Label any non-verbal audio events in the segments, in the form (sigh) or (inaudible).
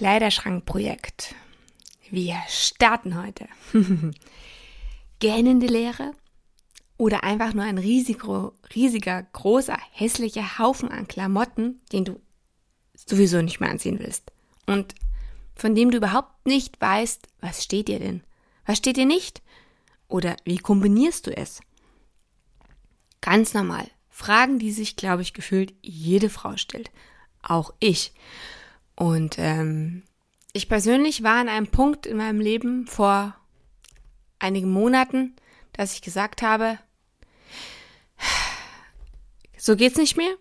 Kleiderschrankprojekt. Wir starten heute. (laughs) Gähnende Leere oder einfach nur ein riesiger, riesiger, großer, hässlicher Haufen an Klamotten, den du sowieso nicht mehr anziehen willst. Und von dem du überhaupt nicht weißt, was steht dir denn? Was steht dir nicht? Oder wie kombinierst du es? Ganz normal. Fragen, die sich, glaube ich, gefühlt jede Frau stellt. Auch ich. Und ähm, ich persönlich war an einem Punkt in meinem Leben vor einigen Monaten, dass ich gesagt habe, so geht's nicht mehr.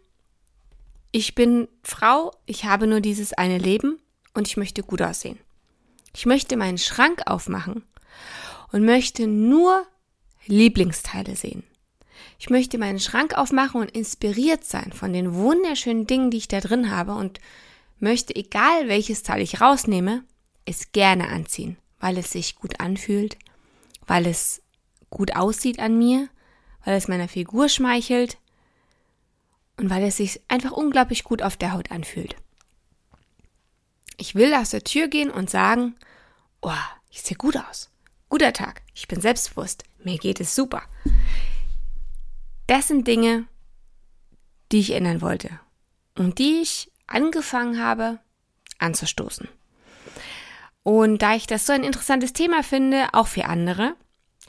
Ich bin Frau, ich habe nur dieses eine Leben und ich möchte gut aussehen. Ich möchte meinen Schrank aufmachen und möchte nur Lieblingsteile sehen. Ich möchte meinen Schrank aufmachen und inspiriert sein von den wunderschönen Dingen, die ich da drin habe und möchte, egal welches Teil ich rausnehme, es gerne anziehen, weil es sich gut anfühlt, weil es gut aussieht an mir, weil es meiner Figur schmeichelt und weil es sich einfach unglaublich gut auf der Haut anfühlt. Ich will aus der Tür gehen und sagen, oh, ich sehe gut aus. Guter Tag, ich bin selbstbewusst, mir geht es super. Das sind Dinge, die ich ändern wollte und die ich angefangen habe anzustoßen. Und da ich das so ein interessantes Thema finde, auch für andere,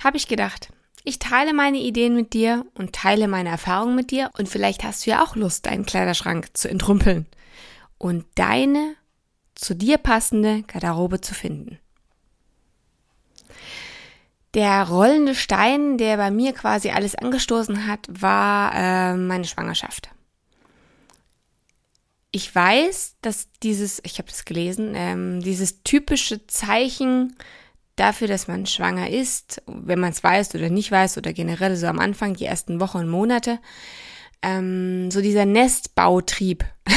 habe ich gedacht, ich teile meine Ideen mit dir und teile meine Erfahrungen mit dir und vielleicht hast du ja auch Lust, deinen Kleiderschrank zu entrümpeln und deine zu dir passende Garderobe zu finden. Der rollende Stein, der bei mir quasi alles angestoßen hat, war äh, meine Schwangerschaft ich weiß, dass dieses, ich habe das gelesen, ähm, dieses typische Zeichen dafür, dass man schwanger ist, wenn man es weiß oder nicht weiß oder generell so am Anfang, die ersten Wochen und Monate, ähm, so dieser Nestbautrieb. (laughs)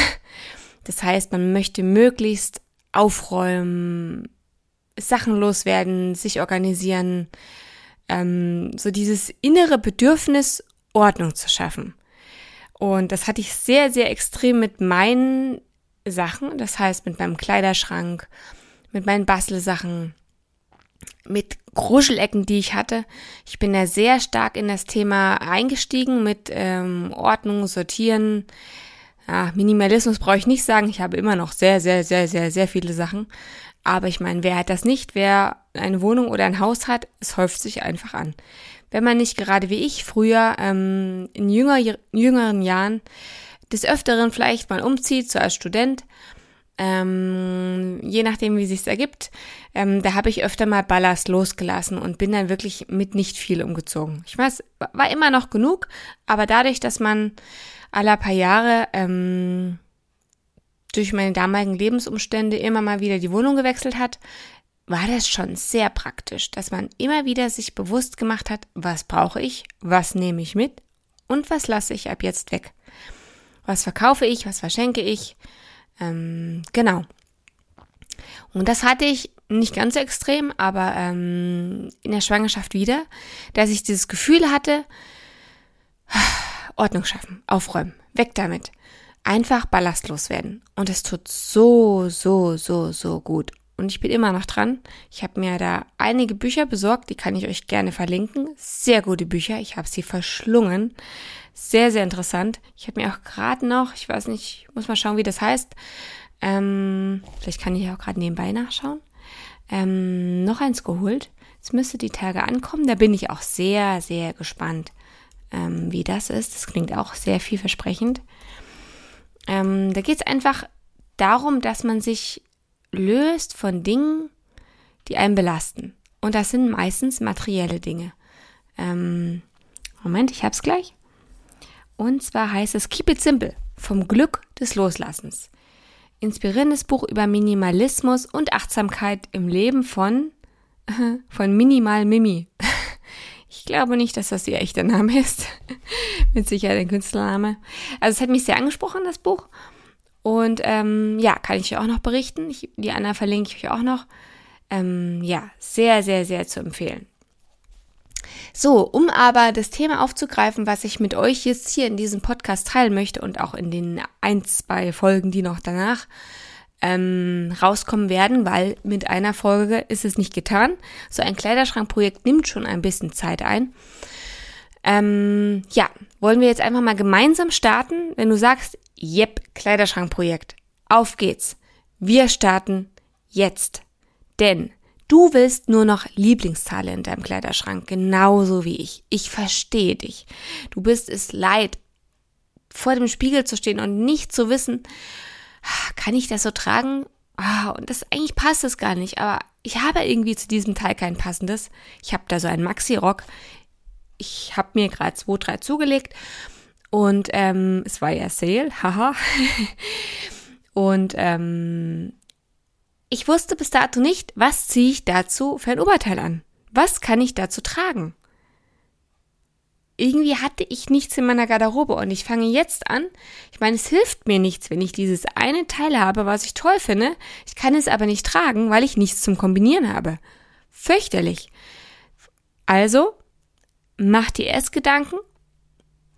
Das heißt, man möchte möglichst aufräumen, Sachen loswerden, sich organisieren, ähm, so dieses innere Bedürfnis, Ordnung zu schaffen. Und das hatte ich sehr, sehr extrem mit meinen Sachen, das heißt mit meinem Kleiderschrank, mit meinen Bastelsachen, mit Gruschelecken, die ich hatte. Ich bin da sehr stark in das Thema eingestiegen mit ähm, Ordnung, Sortieren. Ja, Minimalismus brauche ich nicht sagen. Ich habe immer noch sehr, sehr, sehr, sehr, sehr viele Sachen. Aber ich meine, wer hat das nicht? Wer eine Wohnung oder ein Haus hat, es häuft sich einfach an wenn man nicht gerade wie ich früher ähm, in jünger, jüngeren Jahren des Öfteren vielleicht mal umzieht, so als Student, ähm, je nachdem, wie sich's ergibt, ähm, da habe ich öfter mal Ballast losgelassen und bin dann wirklich mit nicht viel umgezogen. Ich weiß, war immer noch genug, aber dadurch, dass man alle paar Jahre ähm, durch meine damaligen Lebensumstände immer mal wieder die Wohnung gewechselt hat, war das schon sehr praktisch, dass man immer wieder sich bewusst gemacht hat, was brauche ich, was nehme ich mit und was lasse ich ab jetzt weg. Was verkaufe ich, was verschenke ich. Ähm, genau. Und das hatte ich nicht ganz so extrem, aber ähm, in der Schwangerschaft wieder, dass ich dieses Gefühl hatte, (sighs) Ordnung schaffen, aufräumen, weg damit. Einfach ballastlos werden. Und es tut so, so, so, so gut und ich bin immer noch dran. Ich habe mir da einige Bücher besorgt, die kann ich euch gerne verlinken. Sehr gute Bücher, ich habe sie verschlungen. Sehr, sehr interessant. Ich habe mir auch gerade noch, ich weiß nicht, muss mal schauen, wie das heißt. Ähm, vielleicht kann ich auch gerade nebenbei nachschauen. Ähm, noch eins geholt. Es müsste die Tage ankommen. Da bin ich auch sehr, sehr gespannt, ähm, wie das ist. Das klingt auch sehr vielversprechend. Ähm, da geht es einfach darum, dass man sich löst von Dingen, die einen belasten. Und das sind meistens materielle Dinge. Ähm, Moment, ich hab's gleich. Und zwar heißt es Keep It Simple vom Glück des Loslassens. Inspirierendes Buch über Minimalismus und Achtsamkeit im Leben von, (laughs) von Minimal Mimi. (laughs) Ich glaube nicht, dass das ihr echter Name ist. (laughs) Mit Sicherheit ein Künstlername. Also es hat mich sehr angesprochen, das Buch. Und ähm, ja, kann ich euch auch noch berichten. Ich, die Anna verlinke ich euch auch noch. Ähm, ja, sehr, sehr, sehr zu empfehlen. So, um aber das Thema aufzugreifen, was ich mit euch jetzt hier in diesem Podcast teilen möchte und auch in den ein, zwei Folgen, die noch danach ähm, rauskommen werden, weil mit einer Folge ist es nicht getan. So ein Kleiderschrankprojekt nimmt schon ein bisschen Zeit ein. Ähm, ja, wollen wir jetzt einfach mal gemeinsam starten? Wenn du sagst, Jep, Kleiderschrankprojekt. Auf geht's. Wir starten jetzt. Denn du willst nur noch Lieblingsteile in deinem Kleiderschrank, genauso wie ich. Ich verstehe dich. Du bist es leid, vor dem Spiegel zu stehen und nicht zu wissen, ah, kann ich das so tragen? Ah, und das eigentlich passt es gar nicht, aber ich habe irgendwie zu diesem Teil kein passendes. Ich habe da so einen Maxi-Rock. Ich habe mir gerade zwei, drei zugelegt und ähm, es war ja Sale, haha. (laughs) Und ähm, ich wusste bis dato nicht, was ziehe ich dazu für ein Oberteil an? Was kann ich dazu tragen? Irgendwie hatte ich nichts in meiner Garderobe und ich fange jetzt an. Ich meine, es hilft mir nichts, wenn ich dieses eine Teil habe, was ich toll finde. Ich kann es aber nicht tragen, weil ich nichts zum Kombinieren habe. Fürchterlich. Also, mach dir erst Gedanken,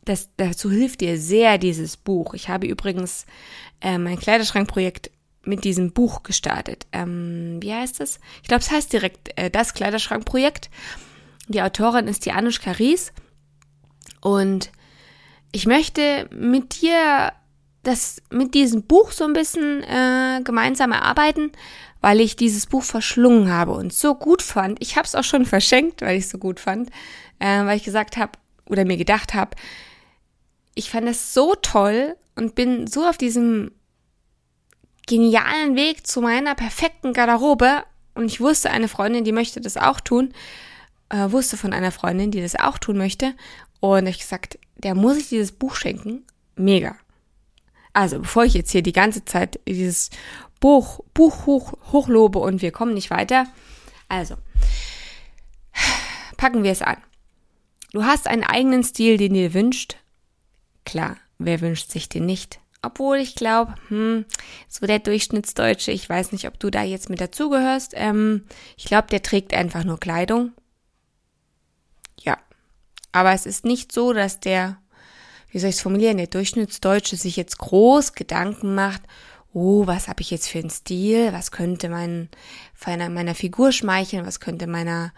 das, dazu hilft dir sehr dieses Buch. Ich habe übrigens äh, mein Kleiderschrankprojekt mit diesem Buch gestartet. Ähm, wie heißt es? Ich glaube, es heißt direkt äh, das Kleiderschrankprojekt. Die Autorin ist die Anushka Ries. Und ich möchte mit dir das mit diesem Buch so ein bisschen äh, gemeinsam erarbeiten, weil ich dieses Buch verschlungen habe und so gut fand. Ich habe es auch schon verschenkt, weil ich es so gut fand, äh, weil ich gesagt habe oder mir gedacht habe, ich fand es so toll und bin so auf diesem genialen Weg zu meiner perfekten Garderobe und ich wusste, eine Freundin, die möchte das auch tun, äh, wusste von einer Freundin, die das auch tun möchte und ich gesagt, der muss ich dieses Buch schenken. Mega. Also, bevor ich jetzt hier die ganze Zeit dieses Buch, Buch hoch, hochlobe und wir kommen nicht weiter, also, packen wir es an. Du hast einen eigenen Stil, den dir wünscht, Klar, wer wünscht sich den nicht? Obwohl ich glaube, hm, so der Durchschnittsdeutsche, ich weiß nicht, ob du da jetzt mit dazugehörst, ähm, ich glaube, der trägt einfach nur Kleidung. Ja. Aber es ist nicht so, dass der, wie soll ich es formulieren, der Durchschnittsdeutsche sich jetzt groß Gedanken macht, oh, was habe ich jetzt für einen Stil, was könnte mein, meiner Figur schmeicheln, was könnte meiner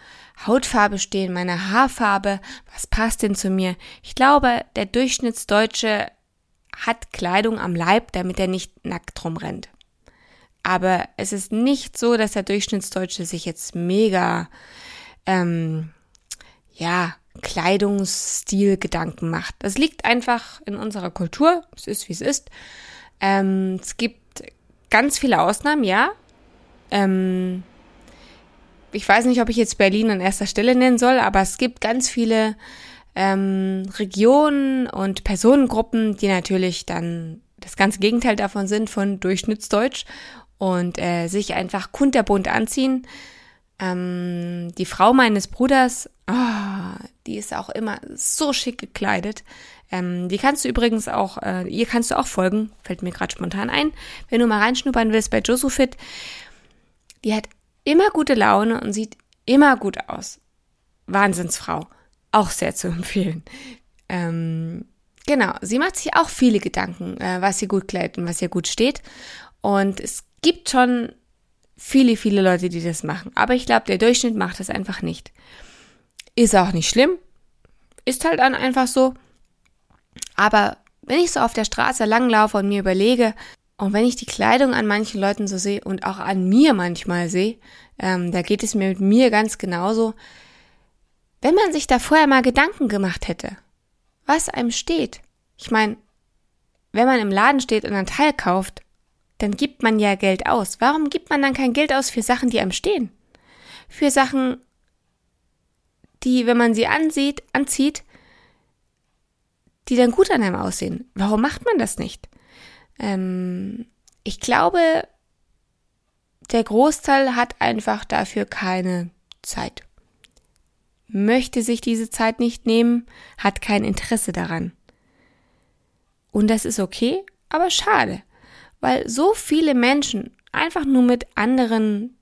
Hautfarbe stehen, meiner Haarfarbe, was passt denn zu mir. Ich glaube, der Durchschnittsdeutsche hat Kleidung am Leib, damit er nicht nackt rumrennt. Aber es ist nicht so, dass der Durchschnittsdeutsche sich jetzt mega, ähm, ja, Kleidungsstil Gedanken macht. Das liegt einfach in unserer Kultur. Es ist, wie es ist. Ähm, es gibt ganz viele Ausnahmen, ja. Ähm, ich weiß nicht, ob ich jetzt Berlin an erster Stelle nennen soll, aber es gibt ganz viele ähm, Regionen und Personengruppen, die natürlich dann das ganze Gegenteil davon sind von Durchschnittsdeutsch und äh, sich einfach kunterbunt anziehen. Ähm, die Frau meines Bruders, oh, die ist auch immer so schick gekleidet. Ähm, die kannst du übrigens auch, äh, ihr kannst du auch folgen, fällt mir gerade spontan ein, wenn du mal reinschnuppern willst bei Josufit. Die hat immer gute Laune und sieht immer gut aus. Wahnsinnsfrau. Auch sehr zu (laughs) empfehlen. Ähm, genau, sie macht sich auch viele Gedanken, äh, was ihr gut kleidet und was ihr gut steht. Und es gibt schon viele, viele Leute, die das machen. Aber ich glaube, der Durchschnitt macht das einfach nicht. Ist auch nicht schlimm. Ist halt dann einfach so. Aber wenn ich so auf der Straße langlaufe und mir überlege, und wenn ich die Kleidung an manchen Leuten so sehe und auch an mir manchmal sehe, ähm, da geht es mir mit mir ganz genauso. Wenn man sich da vorher mal Gedanken gemacht hätte, was einem steht. Ich meine, wenn man im Laden steht und ein Teil kauft, dann gibt man ja Geld aus. Warum gibt man dann kein Geld aus für Sachen, die einem stehen? Für Sachen, die, wenn man sie ansieht, anzieht, die dann gut an einem aussehen. Warum macht man das nicht? Ähm, ich glaube, der Großteil hat einfach dafür keine Zeit. Möchte sich diese Zeit nicht nehmen, hat kein Interesse daran. Und das ist okay, aber schade, weil so viele Menschen einfach nur mit anderen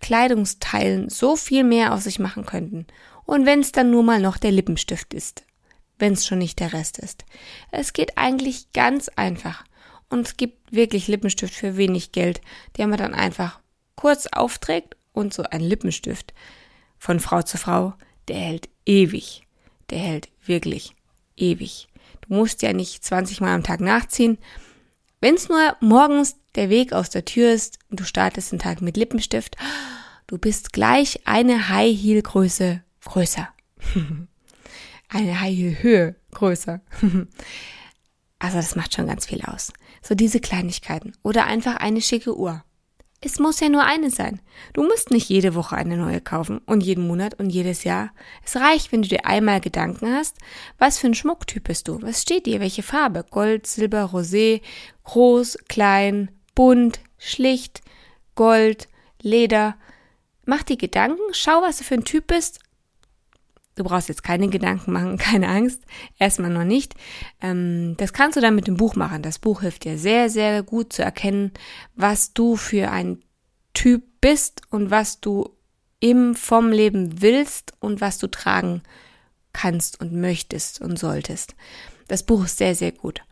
Kleidungsteilen so viel mehr aus sich machen könnten. Und wenn es dann nur mal noch der Lippenstift ist, wenn es schon nicht der Rest ist. Es geht eigentlich ganz einfach. Und es gibt wirklich Lippenstift für wenig Geld, den man dann einfach kurz aufträgt und so ein Lippenstift von Frau zu Frau, der hält ewig. Der hält wirklich ewig. Du musst ja nicht 20 Mal am Tag nachziehen. Wenn es nur morgens der Weg aus der Tür ist und du startest den Tag mit Lippenstift, du bist gleich eine High Heel Größe größer. (laughs) eine Höhe größer. (laughs) also das macht schon ganz viel aus. So diese Kleinigkeiten oder einfach eine schicke Uhr. Es muss ja nur eine sein. Du musst nicht jede Woche eine neue kaufen und jeden Monat und jedes Jahr. Es reicht, wenn du dir einmal Gedanken hast, was für ein Schmucktyp bist du? Was steht dir? Welche Farbe? Gold, Silber, Rosé, groß, klein, bunt, schlicht, Gold, Leder. Mach dir Gedanken, schau, was du für ein Typ bist Du brauchst jetzt keine Gedanken machen, (laughs) keine Angst. Erstmal noch nicht. Ähm, das kannst du dann mit dem Buch machen. Das Buch hilft dir sehr, sehr gut zu erkennen, was du für ein Typ bist und was du im vom Leben willst und was du tragen kannst und möchtest und solltest. Das Buch ist sehr, sehr gut.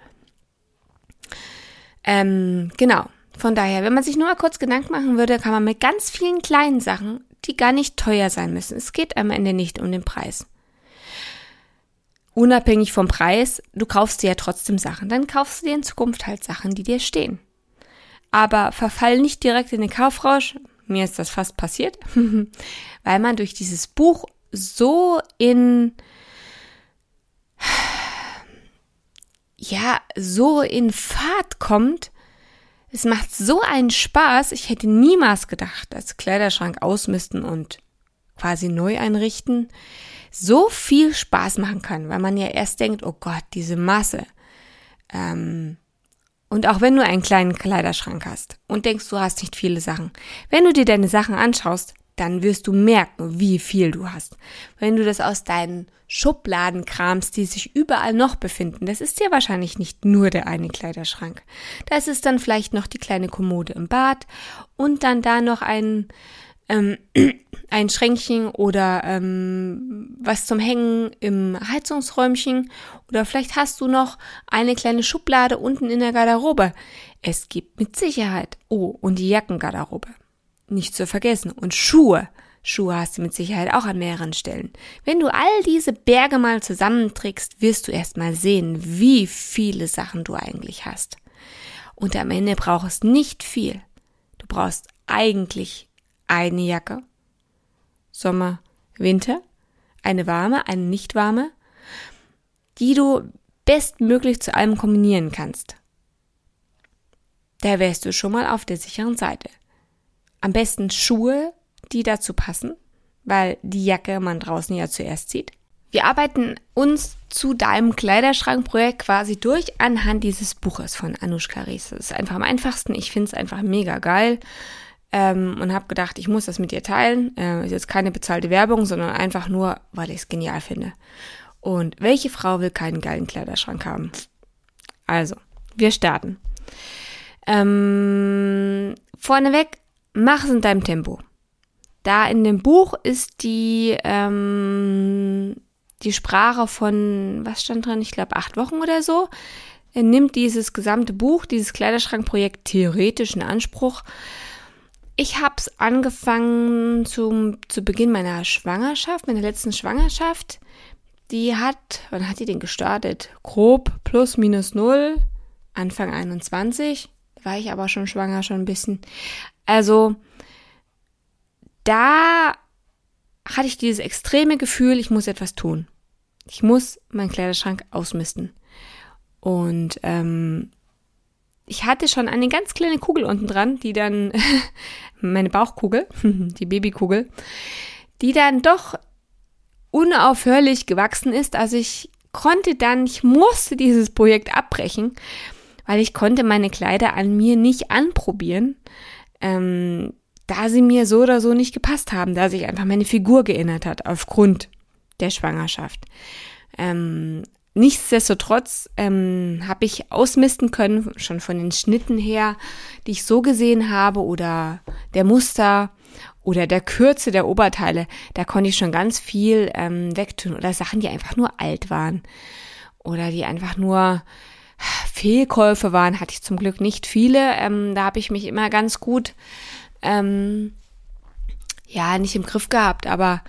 Ähm, genau. Von daher, wenn man sich nur mal kurz Gedanken machen würde, kann man mit ganz vielen kleinen Sachen die gar nicht teuer sein müssen. Es geht am Ende nicht um den Preis. Unabhängig vom Preis, du kaufst dir ja trotzdem Sachen. Dann kaufst du dir in Zukunft halt Sachen, die dir stehen. Aber verfall nicht direkt in den Kaufrausch. Mir ist das fast passiert, (laughs) weil man durch dieses Buch so in ja, so in Fahrt kommt, es macht so einen Spaß. Ich hätte niemals gedacht, dass Kleiderschrank ausmisten und quasi neu einrichten so viel Spaß machen kann, weil man ja erst denkt, oh Gott, diese Masse. Ähm, und auch wenn du einen kleinen Kleiderschrank hast und denkst, du hast nicht viele Sachen, wenn du dir deine Sachen anschaust, dann wirst du merken, wie viel du hast. Wenn du das aus deinen Schubladen kramst, die sich überall noch befinden, das ist ja wahrscheinlich nicht nur der eine Kleiderschrank. Das ist dann vielleicht noch die kleine Kommode im Bad und dann da noch ein, ähm, (clears throat) ein Schränkchen oder ähm, was zum Hängen im Heizungsräumchen oder vielleicht hast du noch eine kleine Schublade unten in der Garderobe. Es gibt mit Sicherheit, oh, und die Jackengarderobe nicht zu vergessen. Und Schuhe. Schuhe hast du mit Sicherheit auch an mehreren Stellen. Wenn du all diese Berge mal zusammenträgst, wirst du erst mal sehen, wie viele Sachen du eigentlich hast. Und am Ende brauchst nicht viel. Du brauchst eigentlich eine Jacke, Sommer, Winter, eine warme, eine nicht warme, die du bestmöglich zu allem kombinieren kannst. Da wärst du schon mal auf der sicheren Seite. Am besten Schuhe, die dazu passen, weil die Jacke man draußen ja zuerst sieht. Wir arbeiten uns zu deinem Kleiderschrankprojekt quasi durch anhand dieses Buches von Anushka Ries. Das ist einfach am einfachsten. Ich finde es einfach mega geil ähm, und habe gedacht, ich muss das mit dir teilen. Äh, ist jetzt keine bezahlte Werbung, sondern einfach nur, weil ich es genial finde. Und welche Frau will keinen geilen Kleiderschrank haben? Also, wir starten. Ähm, vorneweg mach es in deinem Tempo. Da in dem Buch ist die, ähm, die Sprache von, was stand drin? Ich glaube, acht Wochen oder so. Er nimmt dieses gesamte Buch, dieses Kleiderschrankprojekt theoretisch in Anspruch. Ich habe es angefangen zum, zu Beginn meiner Schwangerschaft, meiner letzten Schwangerschaft. Die hat, wann hat die denn gestartet? Grob plus minus null, Anfang 21. War ich aber schon schwanger, schon ein bisschen. Also da hatte ich dieses extreme Gefühl, ich muss etwas tun. Ich muss meinen Kleiderschrank ausmisten. Und ähm, ich hatte schon eine ganz kleine Kugel unten dran, die dann, (laughs) meine Bauchkugel, (laughs) die Babykugel, die dann doch unaufhörlich gewachsen ist. Also ich konnte dann, ich musste dieses Projekt abbrechen, weil ich konnte meine Kleider an mir nicht anprobieren, ähm, da sie mir so oder so nicht gepasst haben, da sich einfach meine Figur geändert hat aufgrund der Schwangerschaft. Ähm, nichtsdestotrotz ähm, habe ich ausmisten können, schon von den Schnitten her, die ich so gesehen habe oder der Muster oder der Kürze der Oberteile, da konnte ich schon ganz viel ähm, wegtun oder Sachen, die einfach nur alt waren oder die einfach nur Fehlkäufe waren, hatte ich zum Glück nicht viele. Ähm, da habe ich mich immer ganz gut, ähm, ja, nicht im Griff gehabt, aber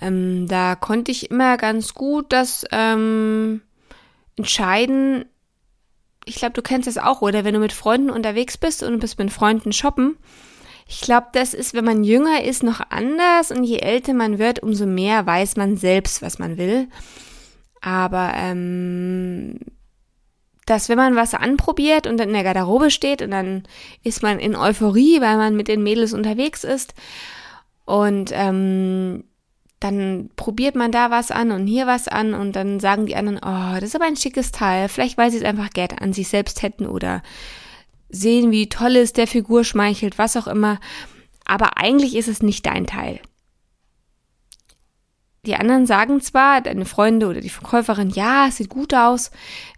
ähm, da konnte ich immer ganz gut das ähm, entscheiden. Ich glaube, du kennst das auch, oder wenn du mit Freunden unterwegs bist und bist mit Freunden shoppen. Ich glaube, das ist, wenn man jünger ist, noch anders und je älter man wird, umso mehr weiß man selbst, was man will. Aber ähm, dass wenn man was anprobiert und dann in der Garderobe steht und dann ist man in Euphorie, weil man mit den Mädels unterwegs ist und ähm, dann probiert man da was an und hier was an und dann sagen die anderen, oh, das ist aber ein schickes Teil. Vielleicht weil sie es einfach gerne an sich selbst hätten oder sehen, wie toll es der Figur schmeichelt, was auch immer. Aber eigentlich ist es nicht dein Teil. Die anderen sagen zwar, deine Freunde oder die Verkäuferin, ja, es sieht gut aus,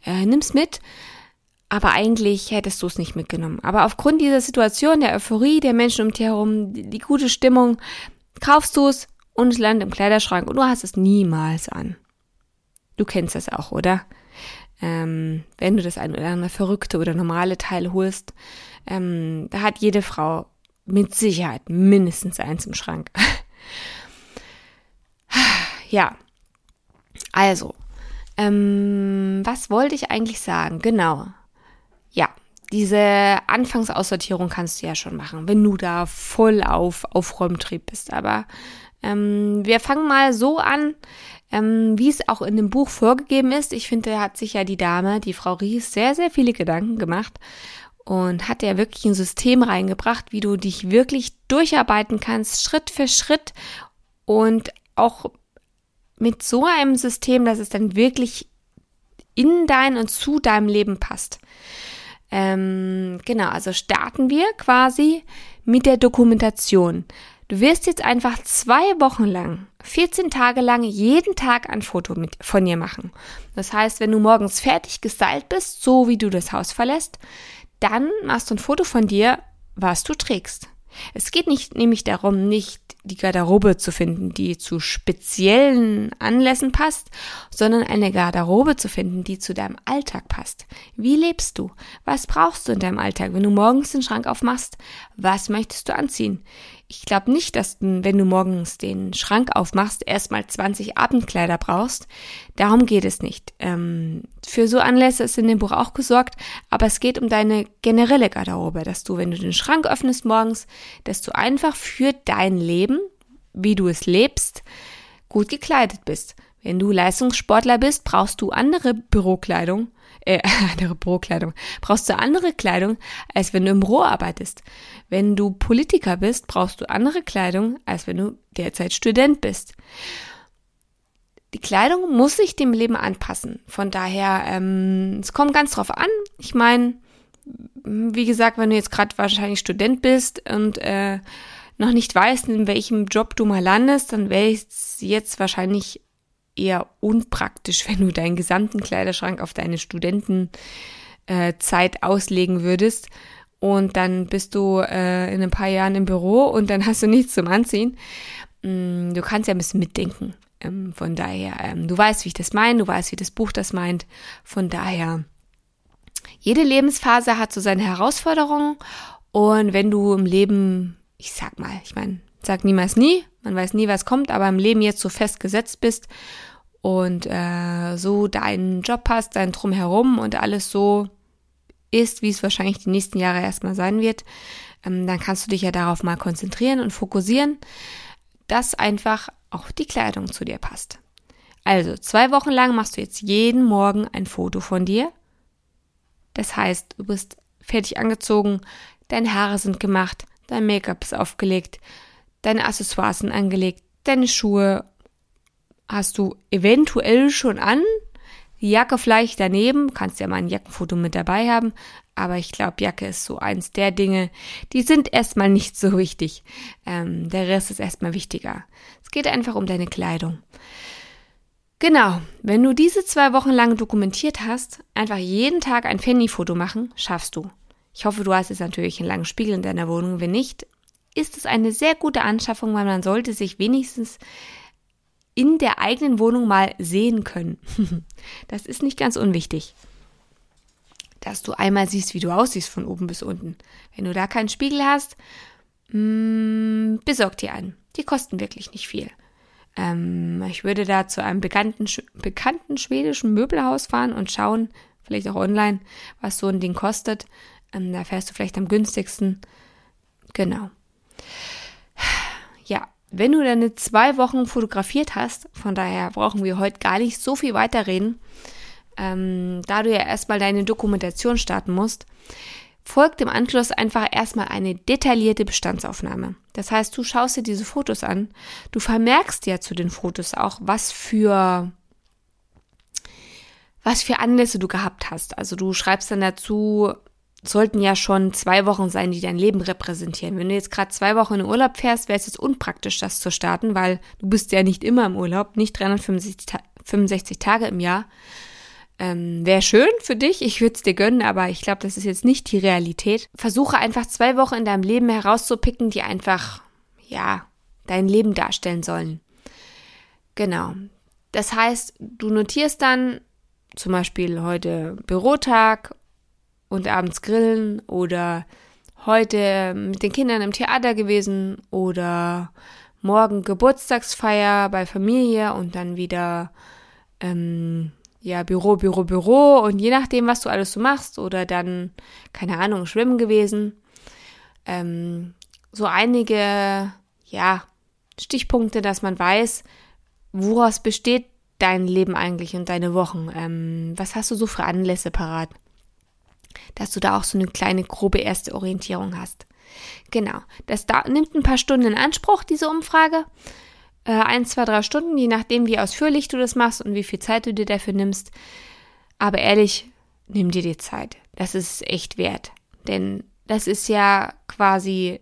äh, nimm's mit, aber eigentlich hättest du es nicht mitgenommen. Aber aufgrund dieser Situation, der Euphorie der Menschen um dich herum, die, die gute Stimmung, kaufst du es und es landet im Kleiderschrank und du hast es niemals an. Du kennst das auch, oder? Ähm, wenn du das ein oder andere verrückte oder normale Teil holst, ähm, da hat jede Frau mit Sicherheit mindestens eins im Schrank. (laughs) Ja, also, ähm, was wollte ich eigentlich sagen? Genau. Ja, diese Anfangsaussortierung kannst du ja schon machen, wenn du da voll auf Aufräumtrieb bist. Aber ähm, wir fangen mal so an, ähm, wie es auch in dem Buch vorgegeben ist. Ich finde, hat sich ja die Dame, die Frau Ries, sehr, sehr viele Gedanken gemacht und hat ja wirklich ein System reingebracht, wie du dich wirklich durcharbeiten kannst, Schritt für Schritt und auch mit so einem System, dass es dann wirklich in dein und zu deinem Leben passt. Ähm, genau, also starten wir quasi mit der Dokumentation. Du wirst jetzt einfach zwei Wochen lang, 14 Tage lang, jeden Tag ein Foto mit, von dir machen. Das heißt, wenn du morgens fertig gestylt bist, so wie du das Haus verlässt, dann machst du ein Foto von dir, was du trägst. Es geht nicht nämlich darum, nicht die Garderobe zu finden, die zu speziellen Anlässen passt, sondern eine Garderobe zu finden, die zu deinem Alltag passt. Wie lebst du? Was brauchst du in deinem Alltag? Wenn du morgens den Schrank aufmachst, was möchtest du anziehen? Ich glaube nicht, dass du, wenn du morgens den Schrank aufmachst, erstmal 20 Abendkleider brauchst. Darum geht es nicht. Ähm, für so Anlässe ist in dem Buch auch gesorgt, aber es geht um deine generelle Garderobe, dass du, wenn du den Schrank öffnest morgens, dass du einfach für dein Leben, wie du es lebst, gut gekleidet bist. Wenn du Leistungssportler bist, brauchst du andere Bürokleidung, äh, (laughs) andere Bürokleidung, brauchst du andere Kleidung, als wenn du im Büro arbeitest. Wenn du Politiker bist, brauchst du andere Kleidung, als wenn du derzeit Student bist. Die Kleidung muss sich dem Leben anpassen. Von daher, ähm, es kommt ganz drauf an. Ich meine, wie gesagt, wenn du jetzt gerade wahrscheinlich Student bist und äh, noch nicht weißt, in welchem Job du mal landest, dann wäre es jetzt wahrscheinlich eher unpraktisch, (laughs) wenn du deinen gesamten Kleiderschrank auf deine Studentenzeit äh, auslegen würdest und dann bist du äh, in ein paar Jahren im Büro und dann hast du nichts zum Anziehen. Mm, du kannst ja ein bisschen mitdenken. Ähm, von daher, ähm, du weißt, wie ich das meine, du weißt, wie das Buch das meint. Von daher, jede Lebensphase hat so seine Herausforderungen und wenn du im Leben, ich sag mal, ich meine, sag niemals nie, man weiß nie, was kommt, aber im Leben jetzt so festgesetzt bist und äh, so deinen Job hast, dein Drumherum und alles so ist, wie es wahrscheinlich die nächsten Jahre erstmal sein wird, ähm, dann kannst du dich ja darauf mal konzentrieren und fokussieren, dass einfach auch die Kleidung zu dir passt. Also, zwei Wochen lang machst du jetzt jeden Morgen ein Foto von dir. Das heißt, du bist fertig angezogen, deine Haare sind gemacht, dein Make-up ist aufgelegt, deine Accessoires sind angelegt, deine Schuhe hast du eventuell schon an, Die Jacke vielleicht daneben, kannst ja mal ein Jackenfoto mit dabei haben, aber ich glaube, Jacke ist so eins der Dinge, die sind erstmal nicht so wichtig. Ähm, der Rest ist erstmal wichtiger. Es geht einfach um deine Kleidung. Genau, wenn du diese zwei Wochen lang dokumentiert hast, einfach jeden Tag ein Fanny-Foto machen, schaffst du. Ich hoffe, du hast jetzt natürlich einen langen Spiegel in deiner Wohnung. Wenn nicht, ist es eine sehr gute Anschaffung, weil man sollte sich wenigstens in der eigenen Wohnung mal sehen können. (laughs) das ist nicht ganz unwichtig. Dass du einmal siehst, wie du aussiehst von oben bis unten. Wenn du da keinen Spiegel hast, mm, besorg dir einen. Die kosten wirklich nicht viel. Ähm, ich würde da zu einem bekannten, bekannten schwedischen Möbelhaus fahren und schauen, vielleicht auch online, was so ein Ding kostet. Ähm, da fährst du vielleicht am günstigsten. Genau. Ja, wenn du deine zwei Wochen fotografiert hast, von daher brauchen wir heute gar nicht so viel weiterreden, ähm, da du ja erstmal deine Dokumentation starten musst, folgt im Anschluss einfach erstmal eine detaillierte Bestandsaufnahme. Das heißt, du schaust dir diese Fotos an, du vermerkst ja zu den Fotos auch, was für was für Anlässe du gehabt hast. Also du schreibst dann dazu, sollten ja schon zwei Wochen sein, die dein Leben repräsentieren. Wenn du jetzt gerade zwei Wochen in Urlaub fährst, wäre es jetzt unpraktisch, das zu starten, weil du bist ja nicht immer im Urlaub, nicht 365 Tage im Jahr. Ähm, wäre schön für dich, ich würde es dir gönnen, aber ich glaube, das ist jetzt nicht die Realität. Versuche einfach zwei Wochen in deinem Leben herauszupicken, die einfach, ja, dein Leben darstellen sollen. Genau. Das heißt, du notierst dann zum Beispiel heute Bürotag und abends grillen oder heute mit den Kindern im Theater gewesen oder morgen Geburtstagsfeier bei Familie und dann wieder ähm, ja Büro, Büro, Büro und je nachdem, was du alles so machst oder dann keine Ahnung schwimmen gewesen. Ähm, so einige ja Stichpunkte, dass man weiß, woraus besteht dein Leben eigentlich und deine Wochen. Ähm, was hast du so für Anlässe parat? Dass du da auch so eine kleine grobe erste Orientierung hast. Genau, das da, nimmt ein paar Stunden in Anspruch, diese Umfrage. Äh, ein, zwei, drei Stunden, je nachdem, wie ausführlich du das machst und wie viel Zeit du dir dafür nimmst. Aber ehrlich, nimm dir die Zeit. Das ist echt wert. Denn das ist ja quasi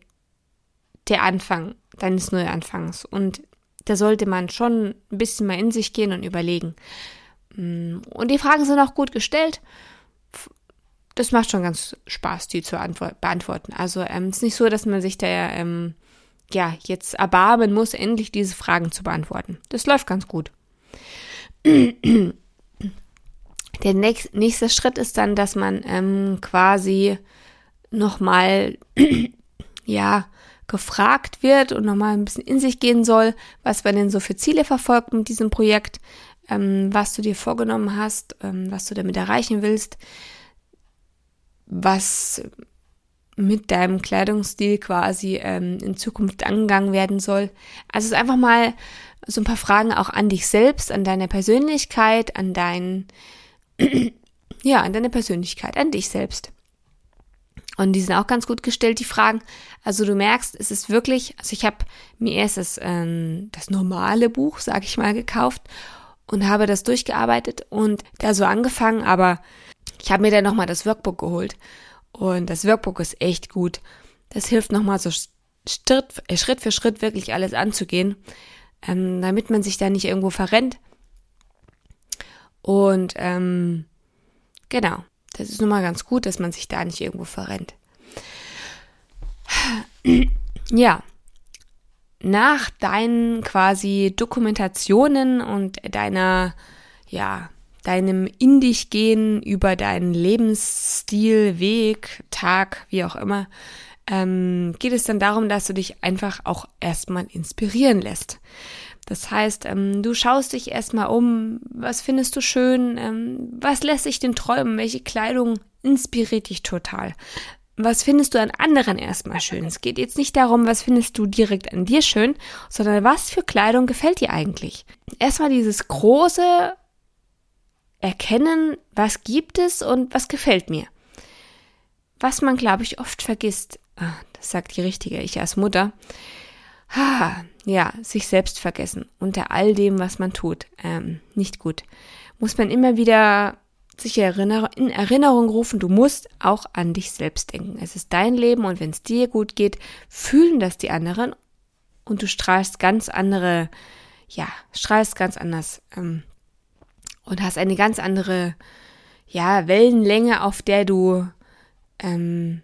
der Anfang deines Neuanfangs. Und da sollte man schon ein bisschen mal in sich gehen und überlegen. Mm, und die Fragen sind auch gut gestellt das macht schon ganz Spaß, die zu beantworten. Also ähm, es ist nicht so, dass man sich da ähm, ja jetzt erbarmen muss, endlich diese Fragen zu beantworten. Das läuft ganz gut. (clears throat) Der nächst, nächste Schritt ist dann, dass man ähm, quasi nochmal (clears throat) ja gefragt wird und nochmal ein bisschen in sich gehen soll, was man denn so für Ziele verfolgt mit diesem Projekt, ähm, was du dir vorgenommen hast, ähm, was du damit erreichen willst was mit deinem Kleidungsstil quasi ähm, in Zukunft angegangen werden soll. Also es ist einfach mal so ein paar Fragen auch an dich selbst, an deine Persönlichkeit, an dein, (clears throat) ja, an deine Persönlichkeit, an dich selbst. Und die sind auch ganz gut gestellt, die Fragen. Also du merkst, es ist wirklich, also ich habe mir erst das, ähm, das normale Buch, sag ich mal, gekauft und habe das durchgearbeitet und da so angefangen, aber ich habe mir dann nochmal das Workbook geholt. Und das Workbook ist echt gut. Das hilft nochmal so Schritt, äh, Schritt für Schritt wirklich alles anzugehen, ähm, damit man sich da nicht irgendwo verrennt. Und ähm, genau, das ist nun mal ganz gut, dass man sich da nicht irgendwo verrennt. (clears throat) Ja, nach deinen quasi Dokumentationen und deiner, ja, deinem In dich gehen, über deinen Lebensstil, Weg, Tag, wie auch immer, ähm, geht es dann darum, dass du dich einfach auch erstmal inspirieren lässt. Das heißt, ähm, du schaust dich erstmal um, was findest du schön, ähm, was lässt sich denn träumen, welche Kleidung inspiriert dich total. Was findest du an anderen erstmal schön? Es geht jetzt nicht darum, was findest du direkt an dir schön, sondern was für Kleidung gefällt dir eigentlich? Erstmal dieses große erkennen, was gibt es und was gefällt mir. Was man, glaube ich, oft vergisst, ah, das sagt die richtige Ich als Mutter, ha, ja, sich selbst vergessen unter all dem, was man tut. Ähm, nicht gut. muss man immer wieder sich in Erinnerung rufen, du musst auch an dich selbst denken. Es ist dein Leben und wenn es dir gut geht, fühlen das die anderen und du strahlst ganz andere, ja, strahlst ganz anders ähm, und hast eine ganz andere, ja, Wellenlänge, auf der du ähm,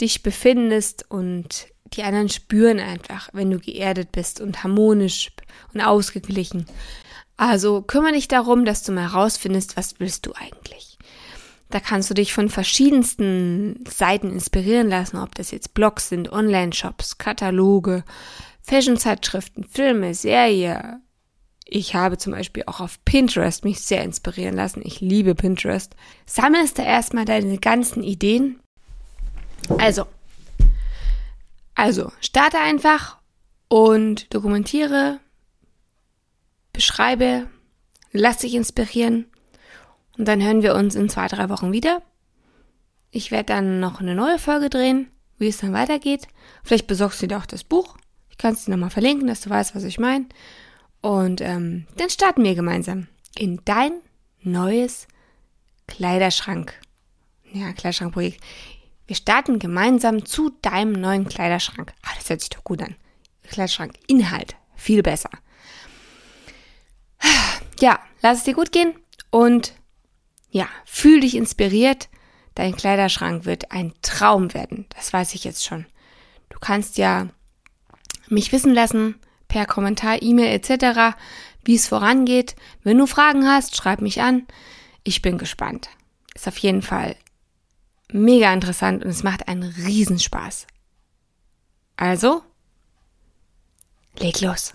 dich befindest und die anderen spüren einfach, wenn du geerdet bist und harmonisch und ausgeglichen. Also kümmere dich darum, dass du mal herausfindest, was willst du eigentlich. Da kannst du dich von verschiedensten Seiten inspirieren lassen, ob das jetzt Blogs sind, Online-Shops, Kataloge, Fashion-Zeitschriften, Filme, Serie. Ich habe zum Beispiel auch auf Pinterest mich sehr inspirieren lassen. Ich liebe Pinterest. Sammelst da erstmal deine ganzen Ideen. Also, also, starte einfach und dokumentiere beschreibe, lass dich inspirieren und dann hören wir uns in zwei, drei Wochen wieder. Ich werde dann noch eine neue Folge drehen, wie es dann weitergeht. Vielleicht besorgst du dir auch das Buch. Ich kann es dir nochmal verlinken, dass du weißt, was ich meine. Und ähm, dann starten wir gemeinsam in dein neues Kleiderschrank. Ja, Kleiderschrankprojekt. Wir starten gemeinsam zu deinem neuen Kleiderschrank. Ah, das hört sich doch gut an. Kleiderschrank, Inhalt, viel besser ja, lass es dir gut gehen und ja, fühl dich inspiriert. Dein Kleiderschrank wird ein Traum werden. Das weiß ich jetzt schon. Du kannst ja mich wissen lassen per Kommentar, E-Mail etc., wie es vorangeht. Wenn du Fragen hast, schreib mich an. Ich bin gespannt. Ist auf jeden Fall mega interessant und es macht einen Riesenspaß. Also, leg los.